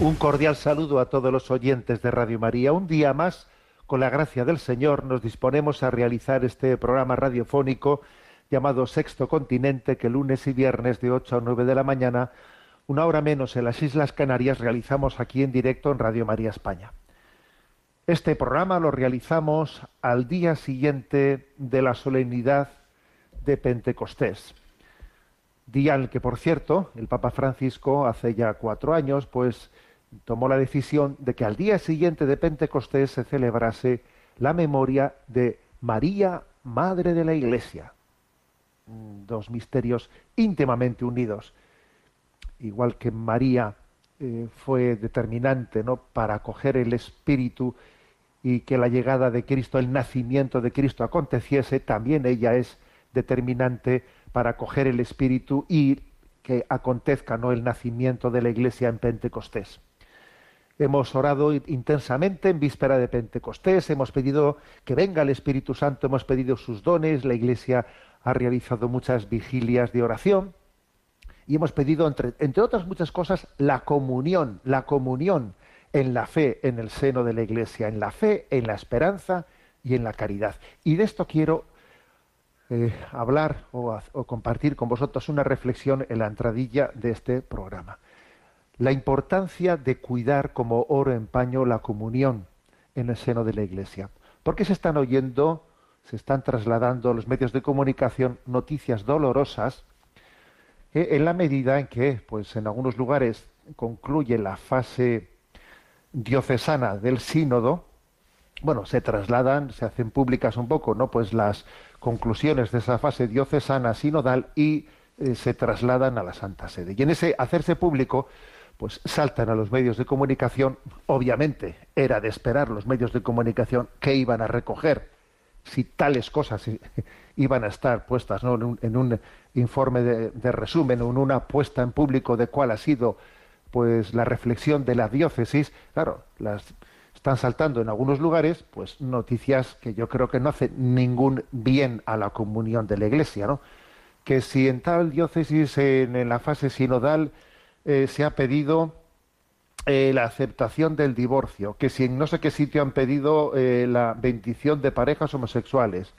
Un cordial saludo a todos los oyentes de Radio María. Un día más, con la gracia del Señor, nos disponemos a realizar este programa radiofónico llamado Sexto Continente, que lunes y viernes de 8 a 9 de la mañana, una hora menos en las Islas Canarias, realizamos aquí en directo en Radio María España. Este programa lo realizamos al día siguiente de la solemnidad de Pentecostés. Día en el que, por cierto, el Papa Francisco hace ya cuatro años, pues tomó la decisión de que al día siguiente de Pentecostés se celebrase la memoria de María, Madre de la Iglesia. Mm, dos misterios íntimamente unidos. Igual que María eh, fue determinante ¿no? para acoger el Espíritu y que la llegada de Cristo, el nacimiento de Cristo aconteciese, también ella es determinante para acoger el Espíritu y que acontezca ¿no? el nacimiento de la Iglesia en Pentecostés. Hemos orado intensamente en víspera de Pentecostés, hemos pedido que venga el Espíritu Santo, hemos pedido sus dones, la Iglesia ha realizado muchas vigilias de oración y hemos pedido, entre, entre otras muchas cosas, la comunión, la comunión en la fe en el seno de la Iglesia, en la fe, en la esperanza y en la caridad. Y de esto quiero eh, hablar o, o compartir con vosotros una reflexión en la entradilla de este programa la importancia de cuidar como oro en paño la comunión en el seno de la Iglesia. Porque se están oyendo, se están trasladando a los medios de comunicación noticias dolorosas en la medida en que, pues en algunos lugares concluye la fase diocesana del sínodo, bueno, se trasladan, se hacen públicas un poco, ¿no? Pues las conclusiones de esa fase diocesana sinodal y eh, se trasladan a la Santa Sede. Y en ese hacerse público, pues saltan a los medios de comunicación, obviamente era de esperar los medios de comunicación que iban a recoger si tales cosas iban a estar puestas en, un, informe de, resumen o en una puesta en público de cuál ha sido pues la reflexión de la diócesis, claro, las están saltando en algunos lugares, pues noticias que yo creo que no hacen ningún bien a la comunión de la Iglesia, ¿no? Que si en tal diócesis, en la fase sinodal, eh, se ha pedido eh, la aceptación del divorcio, que si en no sé qué sitio han pedido eh, la bendición de parejas homosexuales,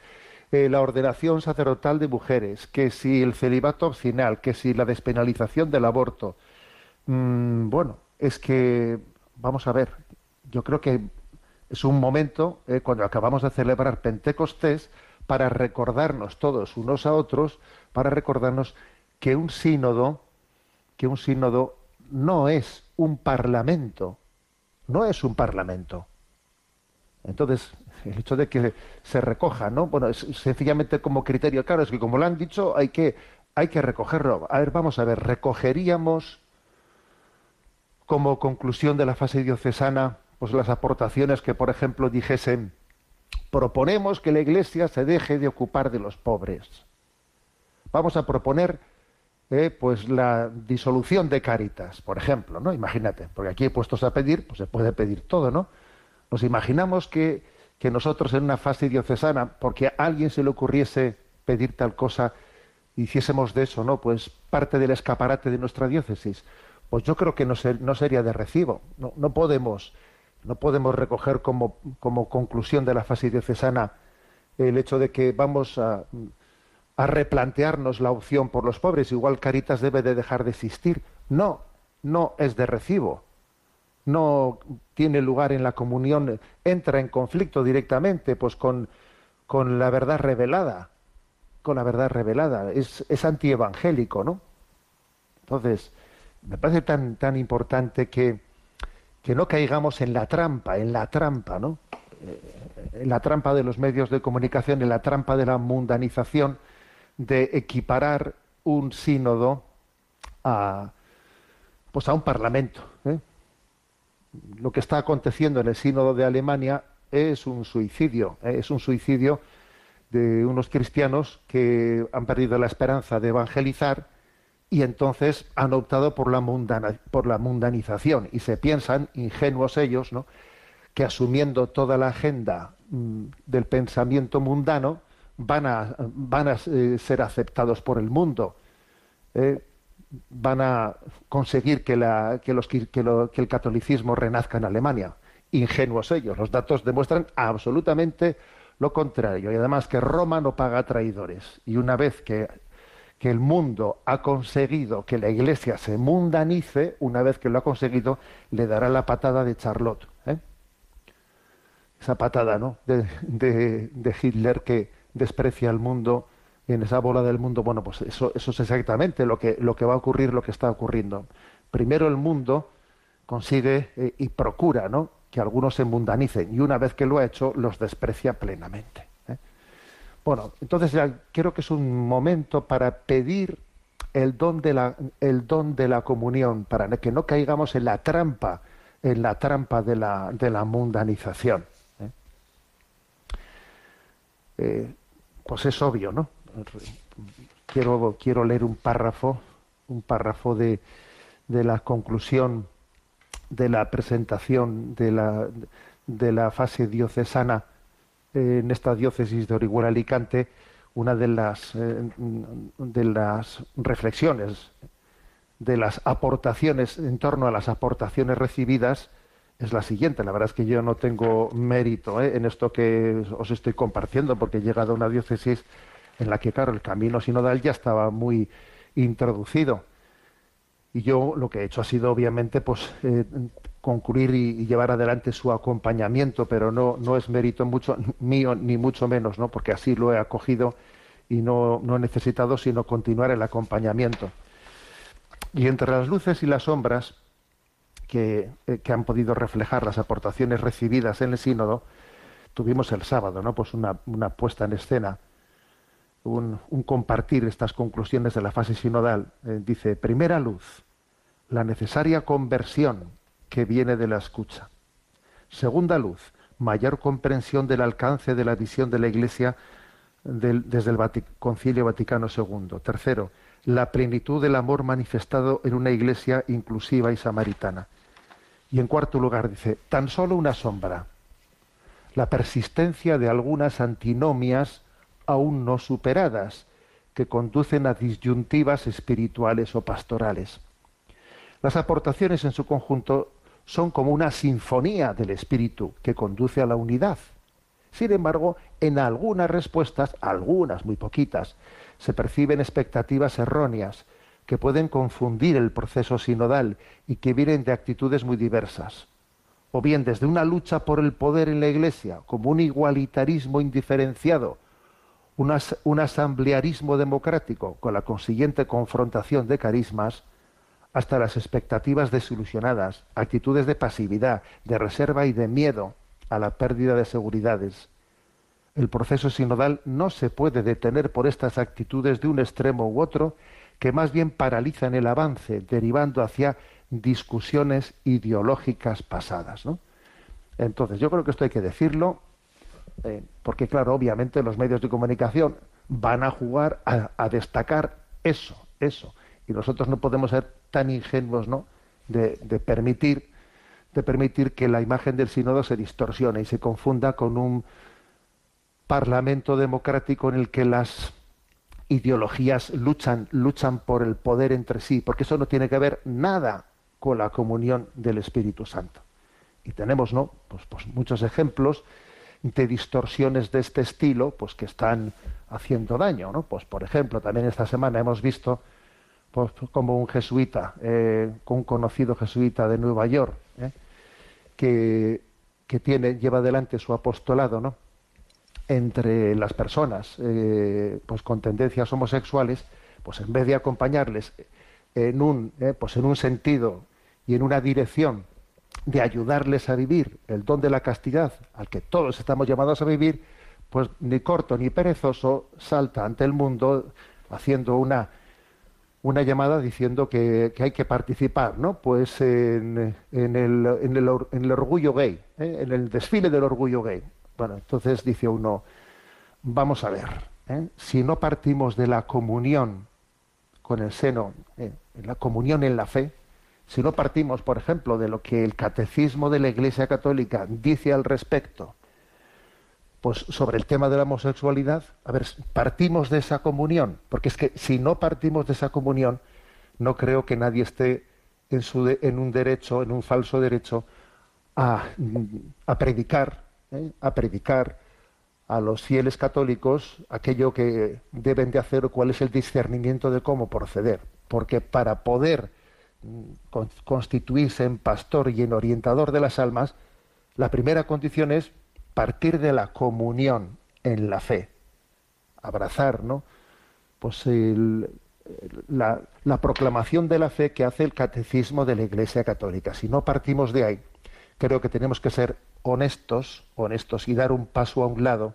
la ordenación sacerdotal de mujeres, que si el celibato opcional, que si la despenalización del aborto. Mm, bueno, es que, vamos a ver, yo creo que es un momento, cuando acabamos de celebrar Pentecostés, para recordarnos todos unos a otros, para recordarnos que un sínodo que un sínodo no es un parlamento, no es un parlamento. Entonces, el hecho de que se recoja, ¿no? Bueno, es sencillamente como criterio, claro, es que como lo han dicho, hay que, hay que recogerlo. A ver, vamos a ver, recogeríamos como conclusión de la fase diocesana, pues las aportaciones que, por ejemplo, dijesen, proponemos que la Iglesia se deje de ocupar de los pobres. Vamos a proponer eh, pues la disolución de Cáritas, por ejemplo, ¿no? Imagínate, porque aquí puestos a pedir, pues se puede pedir todo, ¿no? Nos imaginamos que, que nosotros en una fase diocesana, porque a alguien se le ocurriese pedir tal cosa, hiciésemos de eso, ¿no? Pues parte del escaparate de nuestra diócesis. Pues yo creo que no, no sería de recibo. No, no, podemos, no podemos recoger como, como conclusión de la fase diocesana el hecho de que vamos a a replantearnos la opción por los pobres. Igual Caritas debe de dejar de existir. No, no es de recibo. No tiene lugar en la comunión, entra en conflicto directamente pues con, con la verdad revelada. Con la verdad revelada. Es, es antievangélico, ¿no? Entonces, me parece tan, tan importante que, que no caigamos en la trampa, en la trampa, ¿no? en la trampa de los medios de comunicación, en la trampa de la mundanización, de equiparar un sínodo a, pues a un parlamento. ¿eh? Lo que está aconteciendo en el sínodo de Alemania es un suicidio, ¿eh? es un suicidio de unos cristianos que han perdido la esperanza de evangelizar y entonces han optado por la, por la mundanización y se piensan, ingenuos ellos, ¿no? que asumiendo toda la agenda mm, del pensamiento mundano van a, van a eh, ser aceptados por el mundo. Eh, van a conseguir que, la, que, los, que, el catolicismo renazca en Alemania. Ingenuos ellos. Los datos demuestran absolutamente lo contrario. Y además que Roma no paga traidores. Y una vez que, que el mundo ha conseguido que la iglesia se mundanice, una vez que lo ha conseguido, le dará la patada de Charlotte. ¿eh? esa patada ¿no? de, de, Hitler que desprecia al mundo en esa bola del mundo. Bueno, pues eso, eso es exactamente lo que, lo que va a ocurrir, lo que está ocurriendo. Primero el mundo consigue eh, y procura ¿no? que algunos se mundanicen y una vez que lo ha hecho los desprecia plenamente. ¿eh? Bueno, entonces ya creo que es un momento para pedir el don de la, el don de la comunión, para que no caigamos en la trampa, en la trampa de la, de la mundanización. Eh, pues es obvio, ¿no? Quiero, quiero leer un párrafo, un párrafo de, de la conclusión de la presentación de la, de la fase diocesana en esta diócesis de Orihuela Alicante, una de las, eh, de las reflexiones, de las aportaciones en torno a las aportaciones recibidas, es la siguiente. La verdad es que yo no tengo mérito ¿eh? en esto que os estoy compartiendo, porque he llegado a una diócesis en la que, claro, el camino sinodal ya estaba muy introducido. Y yo lo que he hecho ha sido, obviamente, pues eh, concluir y, llevar adelante su acompañamiento, pero no, no es mérito mucho mío, ni mucho menos, ¿no? porque así lo he acogido y no, no he necesitado sino continuar el acompañamiento. Y entre las luces y las sombras, eh, que, han podido reflejar las aportaciones recibidas en el sínodo, tuvimos el sábado, ¿no? Pues una, puesta en escena, un, compartir estas conclusiones de la fase sinodal. Eh, dice, primera luz, la necesaria conversión que viene de la escucha. Segunda luz, mayor comprensión del alcance de la visión de la Iglesia desde el Concilio Vaticano II. Tercero, la plenitud del amor manifestado en una Iglesia inclusiva y samaritana. Y en cuarto lugar dice, tan solo una sombra, la persistencia de algunas antinomias aún no superadas, que conducen a disyuntivas espirituales o pastorales. Las aportaciones en su conjunto son como una sinfonía del espíritu que conduce a la unidad. Sin embargo, en algunas respuestas, algunas muy poquitas, se perciben expectativas erróneas que pueden confundir el proceso sinodal y que vienen de actitudes muy diversas. O bien desde una lucha por el poder en la Iglesia, como un igualitarismo indiferenciado, un, asamblearismo democrático con la consiguiente confrontación de carismas, hasta las expectativas desilusionadas, actitudes de pasividad, de reserva y de miedo a la pérdida de seguridades. El proceso sinodal no se puede detener por estas actitudes de un extremo u otro que más bien paralizan el avance, derivando hacia discusiones ideológicas pasadas. Entonces, yo creo que esto hay que decirlo, eh, porque claro, obviamente los medios de comunicación van a jugar a, destacar eso, eso. Y nosotros no podemos ser tan ingenuos, ¿no? De, de, permitir, de permitir que la imagen del sínodo se distorsione y se confunda con un parlamento democrático en el que las ideologías luchan, luchan por el poder entre sí, porque eso no tiene que ver nada con la comunión del Espíritu Santo. Y tenemos, ¿no? Pues, pues muchos ejemplos de distorsiones de este estilo, pues que están haciendo daño, ¿no? Pues por ejemplo, también esta semana hemos visto pues, como un jesuita, eh, un conocido jesuita de Nueva York, ¿eh? que, que tiene, lleva adelante su apostolado, ¿no? Entre las personas eh, pues con tendencias homosexuales, pues en vez de acompañarles en un, eh, pues en un sentido y en una dirección de ayudarles a vivir el don de la castidad al que todos estamos llamados a vivir, pues ni corto ni perezoso salta ante el mundo haciendo una, una llamada diciendo que, hay que participar, ¿no? Pues en, el, en el, orgullo gay, ¿eh? en el desfile del orgullo gay. Bueno, entonces dice uno, vamos a ver, ¿eh? si no partimos de la comunión con el seno, ¿eh? la comunión en la fe, si no partimos, por ejemplo, de lo que el catecismo de la Iglesia Católica dice al respecto, pues sobre el tema de la homosexualidad, a ver, partimos de esa comunión, porque es que si no partimos de esa comunión, no creo que nadie esté en, un derecho, en un falso derecho, a predicar, ¿eh? a predicar a los fieles católicos aquello que deben de hacer o cuál es el discernimiento de cómo proceder. Porque para poder constituirse en pastor y en orientador de las almas, la primera condición es partir de la comunión en la fe, abrazar, ¿no? Pues la, la, proclamación de la fe que hace el catecismo de la Iglesia Católica. Si no partimos de ahí, creo que tenemos que ser honestos, honestos y dar un paso a un lado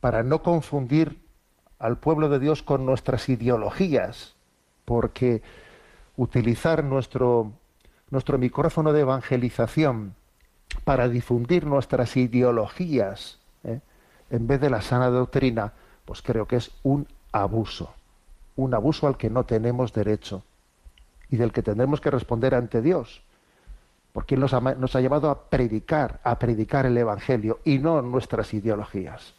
para no confundir al pueblo de Dios con nuestras ideologías, porque utilizar nuestro, nuestro micrófono de evangelización para difundir nuestras ideologías ¿eh? en vez de la sana doctrina, pues creo que es un abuso, un abuso al que no tenemos derecho y del que tendremos que responder ante Dios, porque nos ha, nos ha llevado a predicar, a predicar el Evangelio y no nuestras ideologías.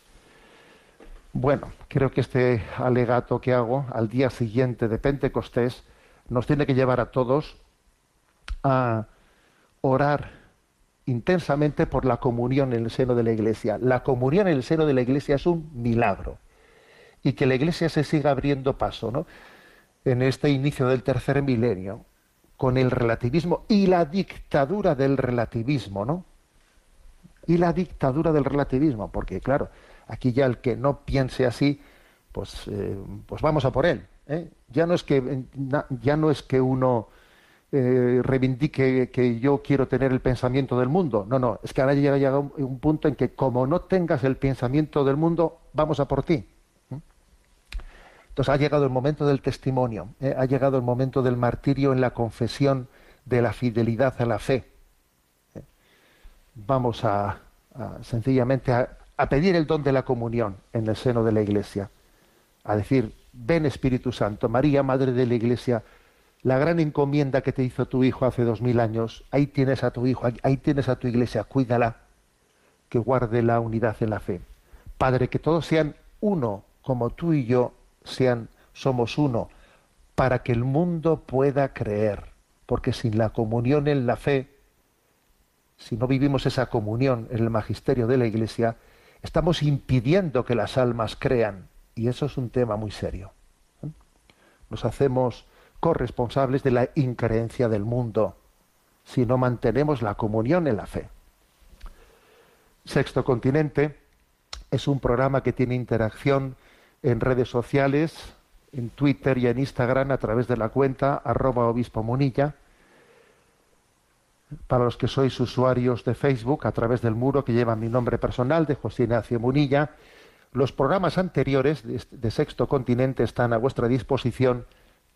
Bueno, creo que este alegato que hago al día siguiente de Pentecostés nos tiene que llevar a todos a orar intensamente por la comunión en el seno de la Iglesia. La comunión en el seno de la Iglesia es un milagro. Y que la Iglesia se siga abriendo paso ¿no? en este inicio del tercer milenio, con el relativismo y la dictadura del relativismo, ¿no? Y la dictadura del relativismo, porque claro, aquí ya el que no piense así, pues, eh, pues vamos a por él. ¿eh? Ya, no es que, ya no es que uno eh, reivindique que yo quiero tener el pensamiento del mundo. No, no, es que ahora llega, un, punto en que como no tengas el pensamiento del mundo, vamos a por ti. Entonces ha llegado el momento del testimonio, ¿eh? ha llegado el momento del martirio en la confesión de la fidelidad a la fe. Vamos a, sencillamente a pedir el don de la comunión en el seno de la Iglesia, a decir, ven Espíritu Santo, María, Madre de la Iglesia, la gran encomienda que te hizo tu hijo hace dos mil años, ahí tienes a tu hijo, ahí tienes a tu iglesia, cuídala, que guarde la unidad en la fe. Padre, que todos sean uno, como tú y yo sean, somos uno, para que el mundo pueda creer, porque sin la comunión en la fe, si no vivimos esa comunión en el magisterio de la iglesia, estamos impidiendo que las almas crean y eso es un tema muy serio. Nos hacemos corresponsables de la increencia del mundo si no mantenemos la comunión en la fe. Sexto Continente es un programa que tiene interacción en redes sociales, en Twitter y en Instagram a través de la cuenta arroba obispo. Para los que sois usuarios de Facebook, a través del muro que lleva mi nombre personal de José Ignacio Munilla los programas anteriores de Sexto Continente están a vuestra disposición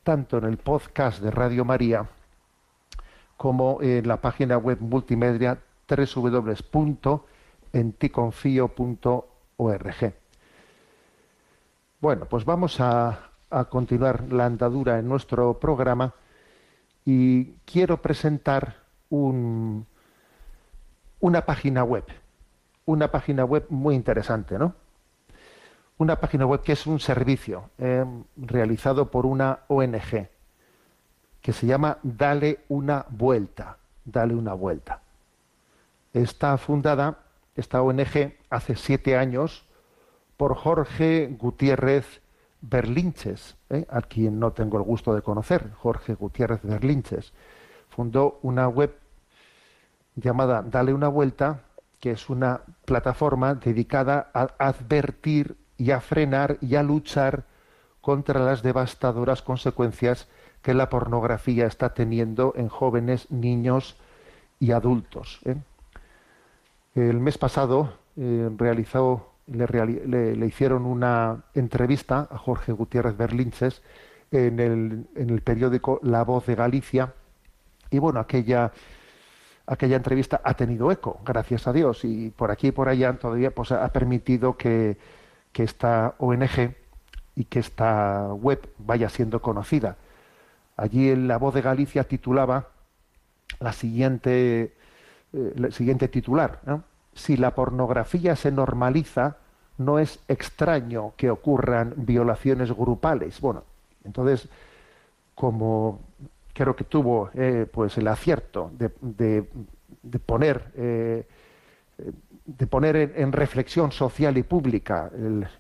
tanto en el podcast de Radio María como en la página web multimedia www.enticonfio.org. Bueno, pues vamos a, continuar la andadura en nuestro programa y quiero presentar un, una página web, una página web muy interesante, ¿no? una página web que es un servicio eh, realizado por una ONG que se llama Dale una vuelta. Dale una vuelta. Está fundada, esta ONG, hace siete años por Jorge Gutiérrez Berlinches, eh, a quien no tengo el gusto de conocer, Jorge Gutiérrez Berlinches. Fundó una web llamada Dale una vuelta, que es una plataforma dedicada a advertir y a frenar y a luchar contra las devastadoras consecuencias que la pornografía está teniendo en jóvenes, niños y adultos. ¿eh? El mes pasado eh, realizó, le, le, hicieron una entrevista a Jorge Gutiérrez Berlinches en el, en el periódico La Voz de Galicia y bueno, aquella aquella entrevista ha tenido eco, gracias a Dios, y por aquí y por allá todavía pues, ha permitido que, que esta ONG y que esta web vaya siendo conocida. Allí en La Voz de Galicia titulaba la siguiente, eh, siguiente titular. Si la pornografía se normaliza, no es extraño que ocurran violaciones grupales. Bueno, entonces, como creo que tuvo eh, pues el acierto de, poner eh, de poner en, reflexión social y pública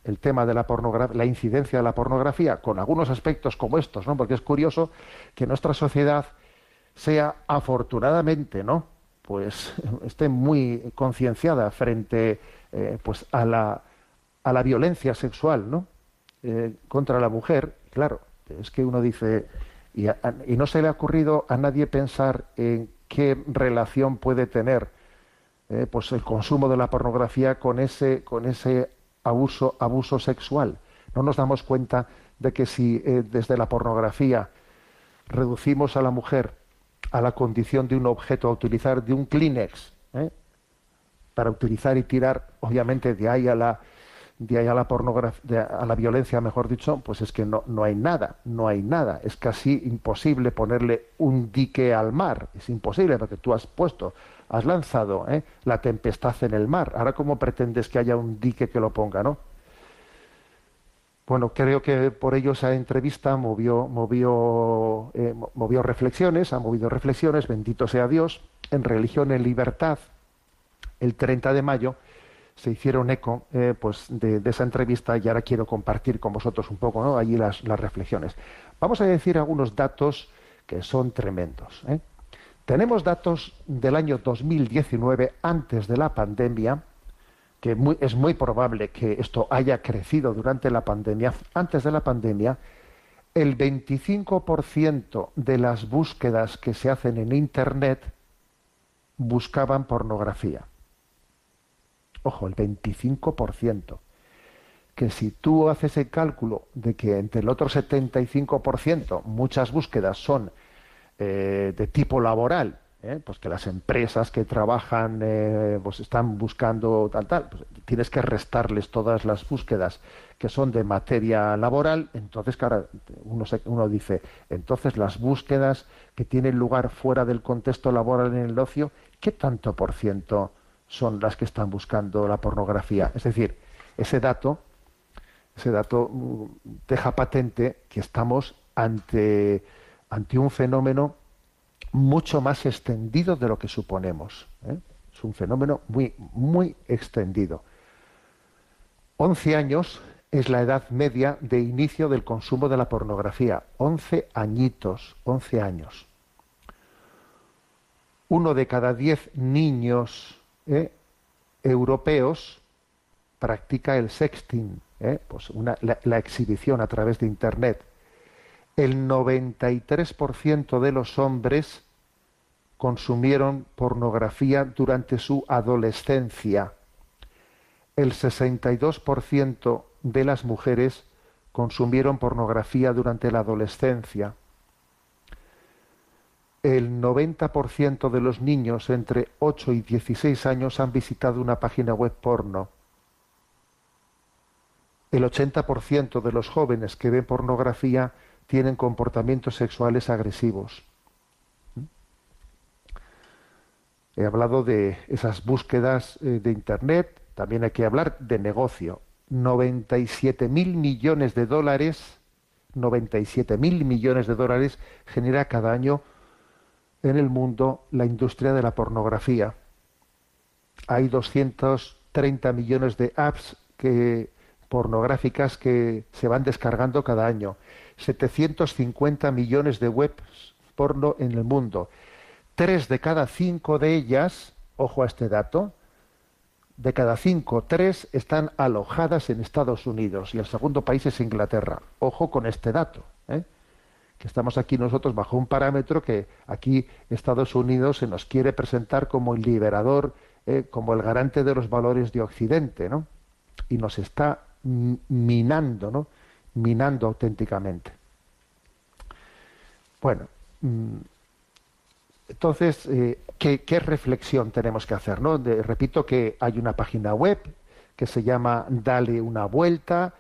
el tema de la pornografía, la incidencia de la pornografía, con algunos aspectos como estos, ¿no? Porque es curioso que nuestra sociedad sea afortunadamente, ¿no? Pues esté muy concienciada frente, eh, pues a la a la violencia sexual, ¿no? contra la mujer, claro, es que uno dice, y, no se le ha ocurrido a nadie pensar en qué relación puede tener eh, pues el consumo de la pornografía con ese, con ese abuso, abuso sexual. No nos damos cuenta de que si eh, desde la pornografía reducimos a la mujer a la condición de un objeto a utilizar, de un Kleenex, ¿eh? para utilizar y tirar, obviamente, de ahí a la, de ahí a la pornografía, a la violencia, mejor dicho, pues es que no, no hay nada, no hay nada. Es casi imposible ponerle un dique al mar. Es imposible porque tú has puesto, has lanzado ¿eh? la tempestad en el mar. Ahora, ¿cómo pretendes que haya un dique que lo ponga, no? Bueno, creo que por ello esa entrevista movió, movió, eh, movió reflexiones, ha movido reflexiones, bendito sea Dios, en Religión en Libertad, el 30 de mayo, se hicieron eco eh, pues de, esa entrevista y ahora quiero compartir con vosotros un poco ¿no? allí las, reflexiones. Vamos a decir algunos datos que son tremendos. ¿eh? Tenemos datos del año 2019, antes de la pandemia, que es muy probable que esto haya crecido durante la pandemia. Antes de la pandemia, el 25% de las búsquedas que se hacen en Internet buscaban pornografía ojo, el 25%. Que si tú haces el cálculo de que entre el otro 75% muchas búsquedas son eh, de tipo laboral, ¿eh? pues que las empresas que trabajan eh, pues están buscando tal tal, pues tienes que restarles todas las búsquedas que son de materia laboral, entonces claro, uno, uno dice, entonces las búsquedas que tienen lugar fuera del contexto laboral en el ocio, ¿qué tanto por ciento son las que están buscando la pornografía. Es decir, ese dato, ese dato mm, deja patente que estamos ante, ante un fenómeno mucho más extendido de lo que suponemos. ¿eh? Es un fenómeno muy, muy extendido. 11 años es la edad media de inicio del consumo de la pornografía. 11 añitos, 11 años. Uno de cada diez niños ¿eh? europeos practica el sexting, ¿eh? pues la, exhibición a través de Internet. El 93% de los hombres consumieron pornografía durante su adolescencia. El 62% de las mujeres consumieron pornografía durante la adolescencia el 90% de los niños entre 8 y 16 años han visitado una página web porno. El 80% de los jóvenes que ven pornografía tienen comportamientos sexuales agresivos. He hablado de esas búsquedas eh, de Internet, también hay que hablar de negocio. 97 mil millones de dólares, 97 mil millones de dólares genera cada año en el mundo la industria de la pornografía. Hay 230 millones de apps pornográficas que se van descargando cada año. 750 millones de webs porno en el mundo. Tres de cada cinco de ellas, ojo a este dato, de cada cinco, tres están alojadas en Estados Unidos y el segundo país es Inglaterra. Ojo con este dato. ¿eh? que estamos aquí nosotros bajo un parámetro que aquí Estados Unidos se nos quiere presentar como el liberador, eh, como el garante de los valores de Occidente, ¿no? Y nos está minando, ¿no? Minando auténticamente. Bueno, mm, entonces, eh, ¿qué, reflexión tenemos que hacer? ¿no? repito que hay una página web que se llama Dale una vuelta,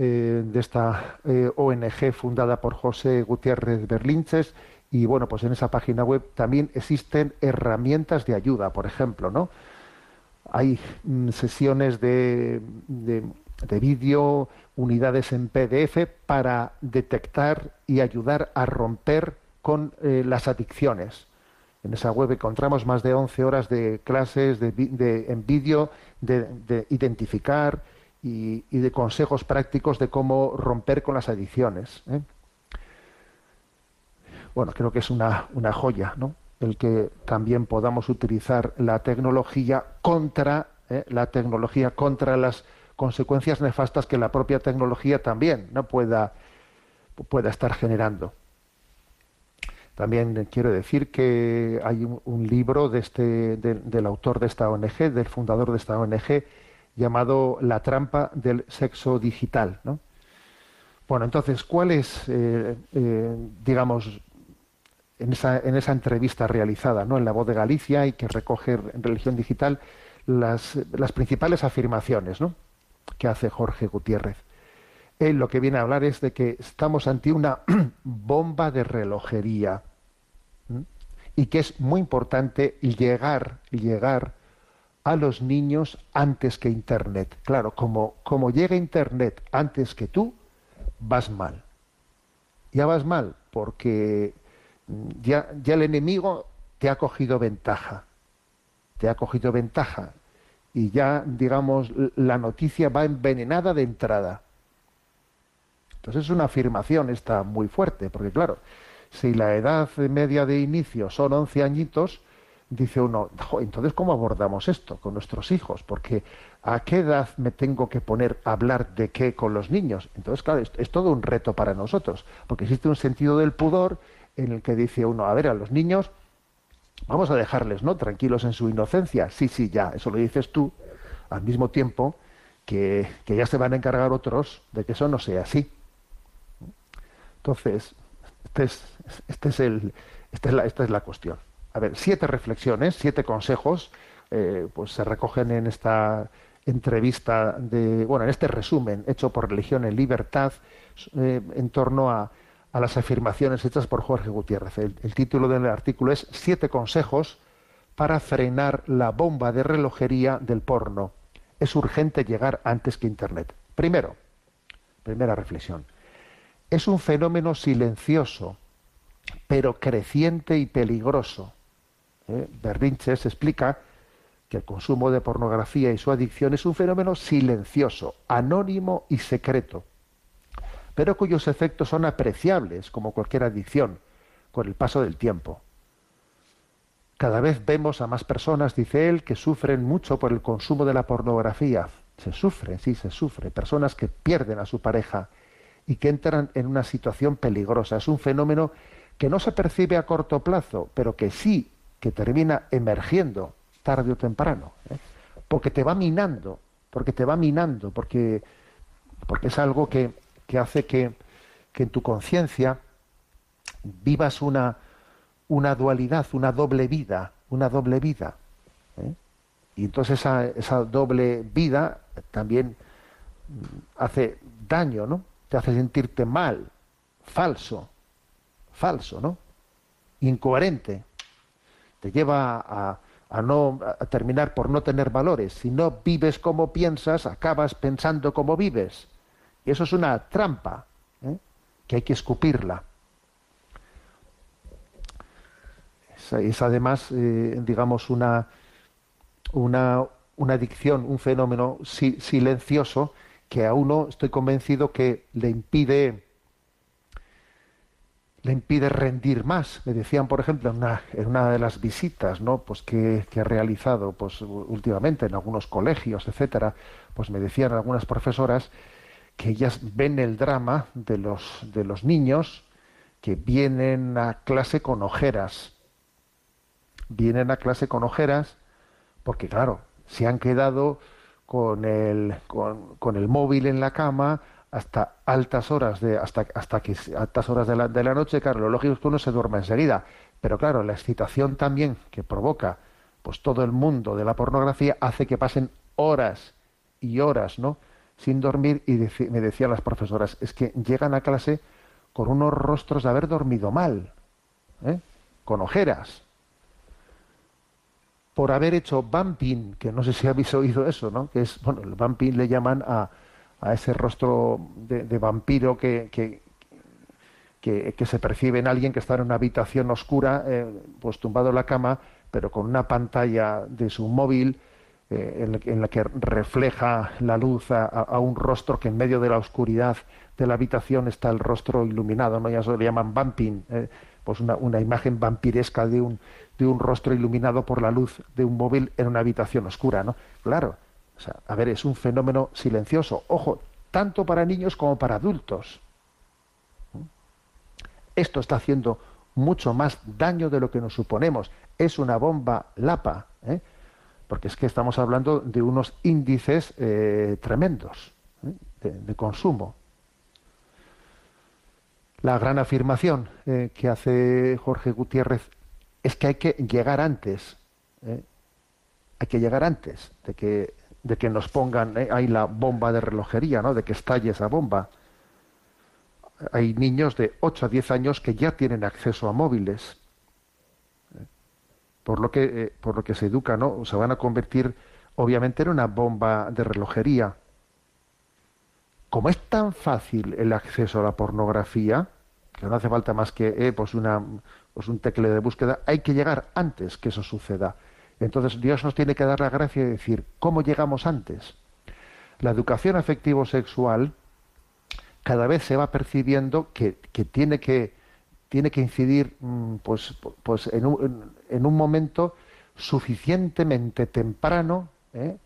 eh, de esta eh, ONG fundada por José Gutiérrez Berlinches. Y bueno, pues en esa página web también existen herramientas de ayuda, por ejemplo, ¿no? Hay mm, sesiones de, de, vídeo, unidades en PDF para detectar y ayudar a romper con las adicciones. En esa web encontramos más de 11 horas de clases de, en vídeo de, identificar y, de consejos prácticos de cómo romper con las adicciones. ¿eh? Bueno, creo que es una, una joya, ¿no? El que también podamos utilizar la tecnología contra ¿eh? la tecnología contra las consecuencias nefastas que la propia tecnología también no pueda, pueda estar generando. También quiero decir que hay un, libro de este, del autor de esta ONG, del fundador de esta ONG, llamado La trampa del sexo digital. ¿no? Bueno, entonces, ¿cuál es, eh, eh, digamos, en esa, en esa entrevista realizada ¿no? en La Voz de Galicia y que recoge en Religión Digital las, las principales afirmaciones ¿no? Que hace Jorge Gutiérrez? Él lo que viene a hablar es de que estamos ante una bomba de relojería y que es muy importante llegar, llegar a los niños antes que Internet. Claro, como, como llega Internet antes que tú, vas mal. Ya vas mal porque ya, ya el enemigo te ha cogido ventaja. Te ha cogido ventaja. Y ya, digamos, la noticia va envenenada de entrada. Entonces es una afirmación esta muy fuerte, porque claro, si la edad media de inicio son 11 añitos, dice uno, entonces ¿cómo abordamos esto con nuestros hijos? Porque ¿a qué edad me tengo que poner a hablar de qué con los niños? Entonces, claro, es, todo un reto para nosotros, porque existe un sentido del pudor en el que dice uno, a ver, a los niños vamos a dejarles, ¿no? Tranquilos en su inocencia. Sí, sí, ya, eso lo dices tú, al mismo tiempo que, que ya se van a encargar otros de que eso no sea así. Entonces, este es, este es el, esta, es la, esta es la cuestión. A ver, siete reflexiones, siete consejos, eh, pues se recogen en esta entrevista de, bueno, en este resumen hecho por Religión en Libertad eh, en torno a, a, las afirmaciones hechas por Jorge Gutiérrez. El, título del artículo es Siete consejos para frenar la bomba de relojería del porno. Es urgente llegar antes que Internet. Primero, primera reflexión es un fenómeno silencioso, pero creciente y peligroso. ¿Eh? Explica que el consumo de pornografía y su adicción es un fenómeno silencioso, anónimo y secreto, pero cuyos efectos son apreciables, como cualquier adicción, con el paso del tiempo. Cada vez vemos a más personas, dice él, que sufren mucho por el consumo de la pornografía. Se sufre, sí, se sufre. Personas que pierden a su pareja, y que entran en una situación peligrosa. Es un fenómeno que no se percibe a corto plazo, pero que sí que termina emergiendo tarde o temprano, ¿eh? porque te va minando, porque te va minando, porque, porque es algo que, hace que, en tu conciencia vivas una, una dualidad, una doble vida, una doble vida. ¿eh? Y entonces esa, esa doble vida también hace daño, ¿no? te hace sentirte mal, falso, falso, ¿no? Incoherente. Te lleva a, no a terminar por no tener valores. Si no vives como piensas, acabas pensando como vives. Eso es una trampa, ¿eh? que hay que escupirla. Es, además, eh, digamos, una, una, una adicción, un fenómeno silencioso que a uno estoy convencido que le impide le impide rendir más. Me decían, por ejemplo, en una, en una de las visitas ¿no? pues que, que, he realizado pues, últimamente en algunos colegios, etcétera, pues me decían algunas profesoras que ellas ven el drama de los, de los niños que vienen a clase con ojeras. Vienen a clase con ojeras porque, claro, se han quedado con el, con, el móvil en la cama hasta altas horas de hasta hasta que altas horas de la, de la noche claro lo lógico es que uno se duerma enseguida pero claro la excitación también que provoca pues todo el mundo de la pornografía hace que pasen horas y horas no sin dormir y me decían las profesoras es que llegan a clase con unos rostros de haber dormido mal ¿eh? con ojeras por haber hecho bumping, que no sé si habéis oído eso, ¿no? Que es, bueno, el bumping le llaman a, a ese rostro de, vampiro que, que, que, se percibe en alguien que está en una habitación oscura, eh, pues tumbado en la cama, pero con una pantalla de su móvil eh, en, la que refleja la luz a, un rostro que en medio de la oscuridad de la habitación está el rostro iluminado, ¿no? Ya eso le llaman bumping, eh, pues una, una imagen vampiresca de un, de un rostro iluminado por la luz de un móvil en una habitación oscura, ¿no? Claro, o sea, a ver, es un fenómeno silencioso, ojo, tanto para niños como para adultos. Esto está haciendo mucho más daño de lo que nos suponemos. Es una bomba lapa, ¿eh? Porque es que estamos hablando de unos índices eh, tremendos ¿eh? de, consumo. La gran afirmación que hace Jorge Gutiérrez es que hay que llegar antes. ¿eh? Hay que llegar antes de que, de que nos pongan ¿eh? ahí la bomba de relojería, ¿no? de que estalle esa bomba. Hay niños de 8 a 10 años que ya tienen acceso a móviles. ¿Eh? Por lo que, por lo que se educa, ¿no? Se van a convertir, obviamente, en una bomba de relojería. Como es tan fácil el acceso a la pornografía, que no hace falta más que pues una, pues un tecleo de búsqueda, hay que llegar antes que eso suceda. Entonces Dios nos tiene que dar la gracia de decir, ¿cómo llegamos antes? La educación afectivo-sexual cada vez se va percibiendo que, tiene que tiene que incidir mm, pues, pues en, un, en, un momento suficientemente temprano ¿eh?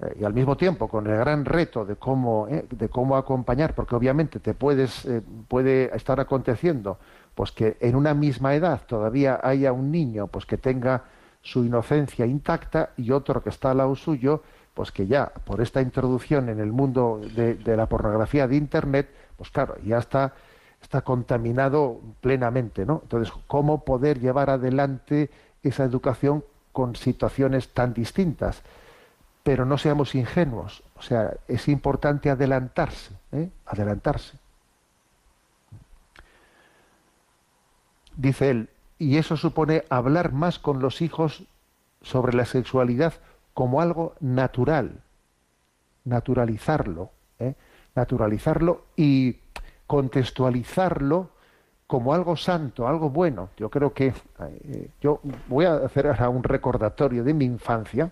Eh, y al mismo tiempo con el gran reto de cómo ¿eh? de cómo acompañar porque obviamente te puedes puede estar aconteciendo pues que en una misma edad todavía haya un niño pues que tenga su inocencia intacta y otro que está al lado suyo, pues que ya por esta introducción en el mundo de, la pornografía de internet, pues claro, ya está, está contaminado plenamente, ¿no? Entonces, ¿cómo poder llevar adelante esa educación con situaciones tan distintas? Pero no seamos ingenuos, o sea, es importante adelantarse, ¿eh? adelantarse. dice él, y eso supone hablar más con los hijos sobre la sexualidad como algo natural, naturalizarlo, ¿eh? naturalizarlo y contextualizarlo como algo santo, algo bueno. Yo creo que eh, yo voy a hacer ahora un recordatorio de mi infancia,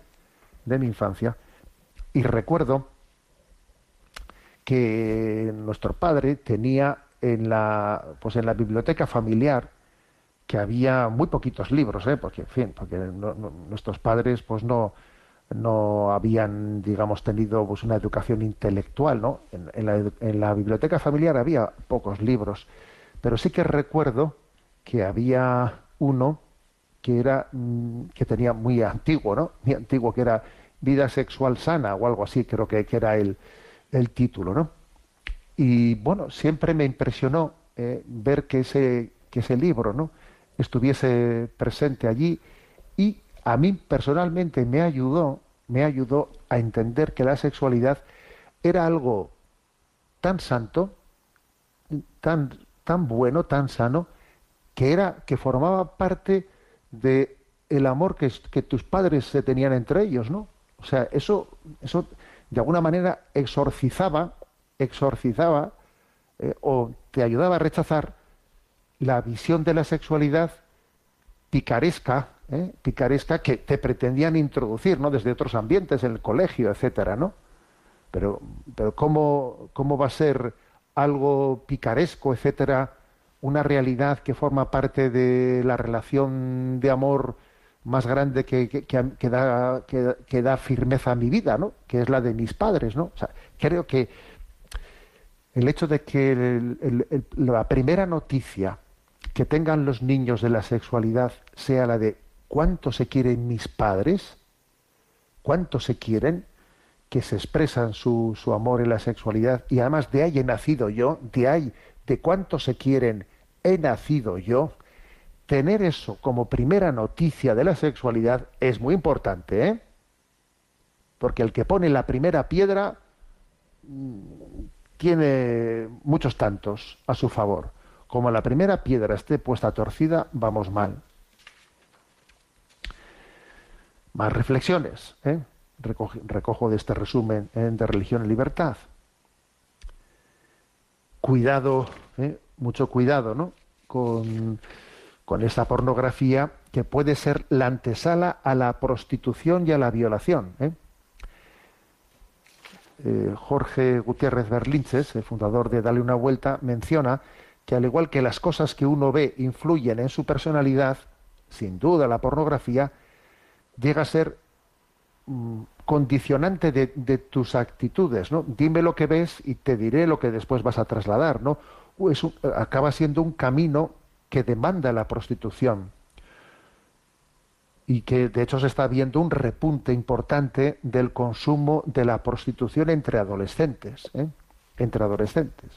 de mi infancia, y recuerdo que nuestro padre tenía en la, pues en la biblioteca familiar que había muy poquitos libros, ¿eh? porque, en fin, porque nuestros padres pues no, no habían, digamos, tenido pues, una educación intelectual, ¿no? En, la, en, la, biblioteca familiar había pocos libros, pero sí que recuerdo que había uno que era mm, que tenía muy antiguo, ¿no? Muy antiguo, que era Vida sexual sana o algo así, creo que, que era el, el título, ¿no? Y bueno, siempre me impresionó eh, ver que ese, que ese libro, ¿no? estuviese presente allí a mí personalmente me ayudó, me ayudó a entender que la sexualidad era algo tan santo, tan, tan bueno, tan sano, que era, que formaba parte de el amor que, tus padres se tenían entre ellos, ¿no? O sea, eso, eso de alguna manera exorcizaba, exorcizaba eh, o te ayudaba a rechazar la visión de la sexualidad picaresca, ¿eh? picaresca que te pretendían introducir, ¿no? Desde otros ambientes, en el colegio, etcétera, ¿no? Pero, pero ¿cómo, cómo va a ser algo picaresco, etcétera, una realidad que forma parte de la relación de amor más grande que, que, da, que, da, firmeza a mi vida, ¿no? Que es la de mis padres, ¿no? O sea, creo que el hecho de que la primera noticia que tengan los niños de la sexualidad sea la de cuánto se quieren mis padres, cuánto se quieren, que se expresan su, su amor en la sexualidad y además de ahí he nacido yo, de ahí, de cuánto se quieren, he nacido yo, tener eso como primera noticia de la sexualidad es muy importante, ¿eh? Porque el que pone la primera piedra mm, tiene muchos tantos a su favor. Como la primera piedra esté puesta torcida, vamos mal. Más reflexiones. ¿eh? Recojo, de este resumen ¿eh? de Religión y Libertad. Cuidado, ¿eh? mucho cuidado, ¿no? Con, con esta pornografía que puede ser la antesala a la prostitución y a la violación. Jorge Gutiérrez Berlinches, el fundador de Dale una vuelta, menciona que al igual que las cosas que uno ve influyen en su personalidad, sin duda la pornografía llega a ser mm, condicionante de, tus actitudes, ¿no? Dime lo que ves y te diré lo que después vas a trasladar, ¿no? acaba siendo un camino que demanda la prostitución y que de hecho se está viendo un repunte importante del consumo de la prostitución entre adolescentes, ¿eh? entre adolescentes.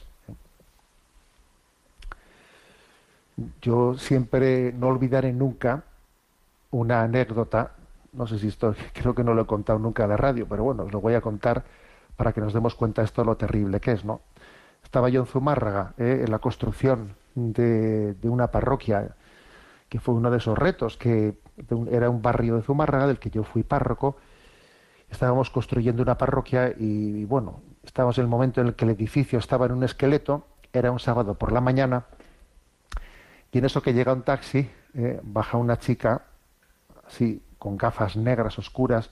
Yo siempre no olvidaré nunca una anécdota no sé si esto, creo que no lo he contado nunca en la radio, pero bueno, os lo voy a contar para que nos demos cuenta de esto lo terrible que es, ¿no? Estaba yo en Zumárraga, ¿eh? en la construcción de, una parroquia, que fue uno de esos retos, que era un barrio de Zumárraga del que yo fui párroco. Estábamos construyendo una parroquia y, bueno, estábamos en el momento en el que el edificio estaba en un esqueleto, era un sábado por la mañana, y en eso que llega un taxi, ¿eh? baja una chica, así, con gafas negras oscuras,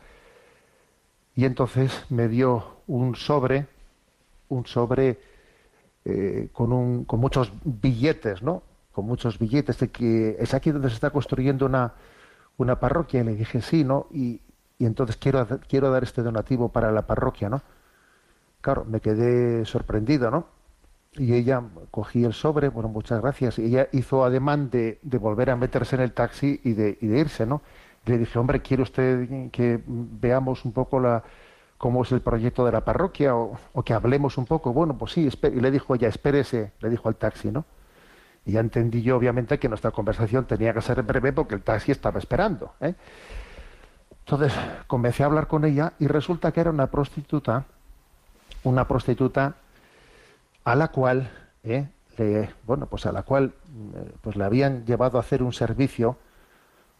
y entonces me dio un sobre, un sobre eh, con, un, con muchos billetes, ¿no? Con muchos billetes de que es aquí donde se está construyendo una, una parroquia. Y le dije, sí, ¿no? Y, y entonces quiero, quiero dar este donativo para la parroquia, ¿no? Claro, me quedé sorprendido, ¿no? Y ella cogí el sobre, bueno, muchas gracias. Y ella hizo ademán de, de volver a meterse en el taxi y de, y de irse, ¿no? Le dije, hombre, ¿quiere usted que veamos un poco la, cómo es el proyecto de la parroquia o, que hablemos un poco? Bueno, pues sí, y le dijo ella, espérese, le dijo al taxi, ¿no? Y ya entendí yo, obviamente, que nuestra conversación tenía que ser breve porque el taxi estaba esperando. ¿eh? Entonces comencé a hablar con ella y resulta que era una prostituta, una prostituta a la cual, ¿eh? bueno, pues a la cual eh, pues le habían llevado a hacer un servicio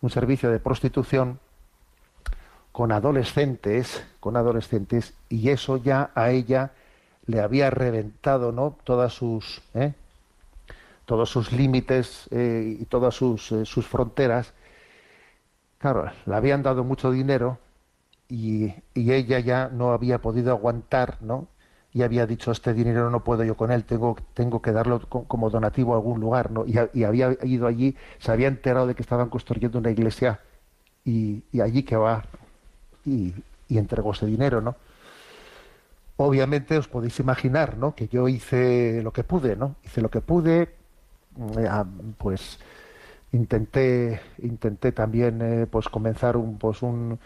un servicio de prostitución con adolescentes, con adolescentes, y eso ya a ella le había reventado, ¿no? Todas sus, ¿eh? todos sus límites eh, y todas sus, eh, sus fronteras. Claro, le habían dado mucho dinero y, y, ella ya no había podido aguantar, ¿no? Y había dicho este dinero no puedo yo con él, tengo, tengo que darlo como donativo a algún lugar, ¿no? Y, había ido allí, se había enterado de que estaban construyendo una iglesia y, allí que va y, entregó ese dinero, ¿no? Obviamente os podéis imaginar, ¿no? Que yo hice lo que pude, ¿no? Hice lo que pude, eh, pues intenté, intenté también, eh, pues comenzar un, pues un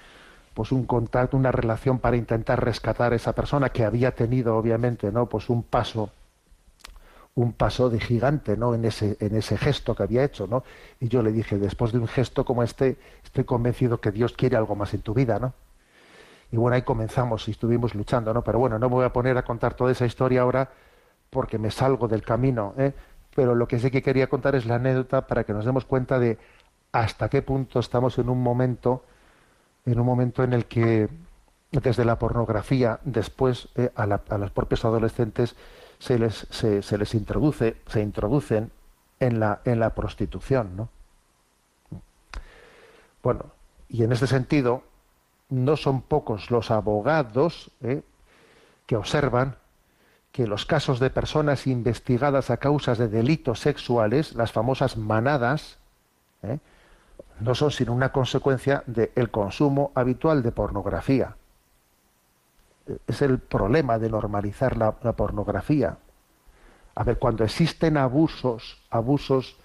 pues un contacto, una relación para intentar rescatar a esa persona que había tenido obviamente, ¿no? Pues un paso un paso de gigante, ¿no? En ese en ese gesto que había hecho, ¿no? Y yo le dije, después de un gesto como este, estoy convencido que Dios quiere algo más en tu vida, ¿no? Y bueno, ahí comenzamos y estuvimos luchando, ¿no? Pero bueno, no me voy a poner a contar toda esa historia ahora porque me salgo del camino, ¿eh? Pero lo que sí que quería contar es la anécdota para que nos demos cuenta de hasta qué punto estamos en un momento en un momento en el que desde la pornografía después eh, a, los propios adolescentes se les, se, les introduce, se introducen en la, en la prostitución, ¿no? Bueno, y en este sentido, no son pocos los abogados eh, que observan que los casos de personas investigadas a causas de delitos sexuales, las famosas manadas, eh, no son sino una consecuencia del consumo habitual de pornografía. Es el problema de normalizar la, pornografía. A ver, cuando existen abusos, abusos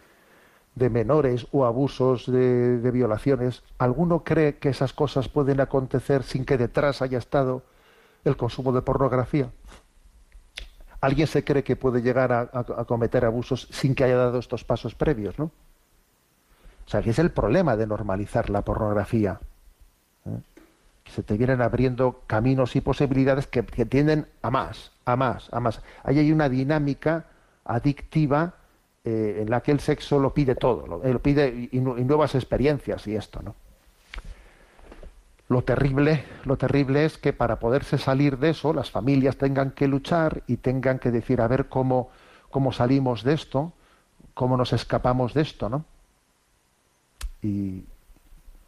de menores o abusos de, violaciones, ¿alguno cree que esas cosas pueden acontecer sin que detrás haya estado el consumo de pornografía? ¿Alguien se cree que puede llegar a, a cometer abusos sin que haya dado estos pasos previos? ¿no? O sea, que es el problema de normalizar la pornografía. ¿eh? Se te vienen abriendo caminos y posibilidades que, tienden a más, a más, a más. Ahí hay una dinámica adictiva eh, en la que el sexo lo pide todo, lo, eh, pide y, y, nuevas experiencias y esto, ¿no? Lo terrible, lo terrible es que para poderse salir de eso, las familias tengan que luchar y tengan que decir a ver cómo, cómo salimos de esto, cómo nos escapamos de esto, ¿no? Y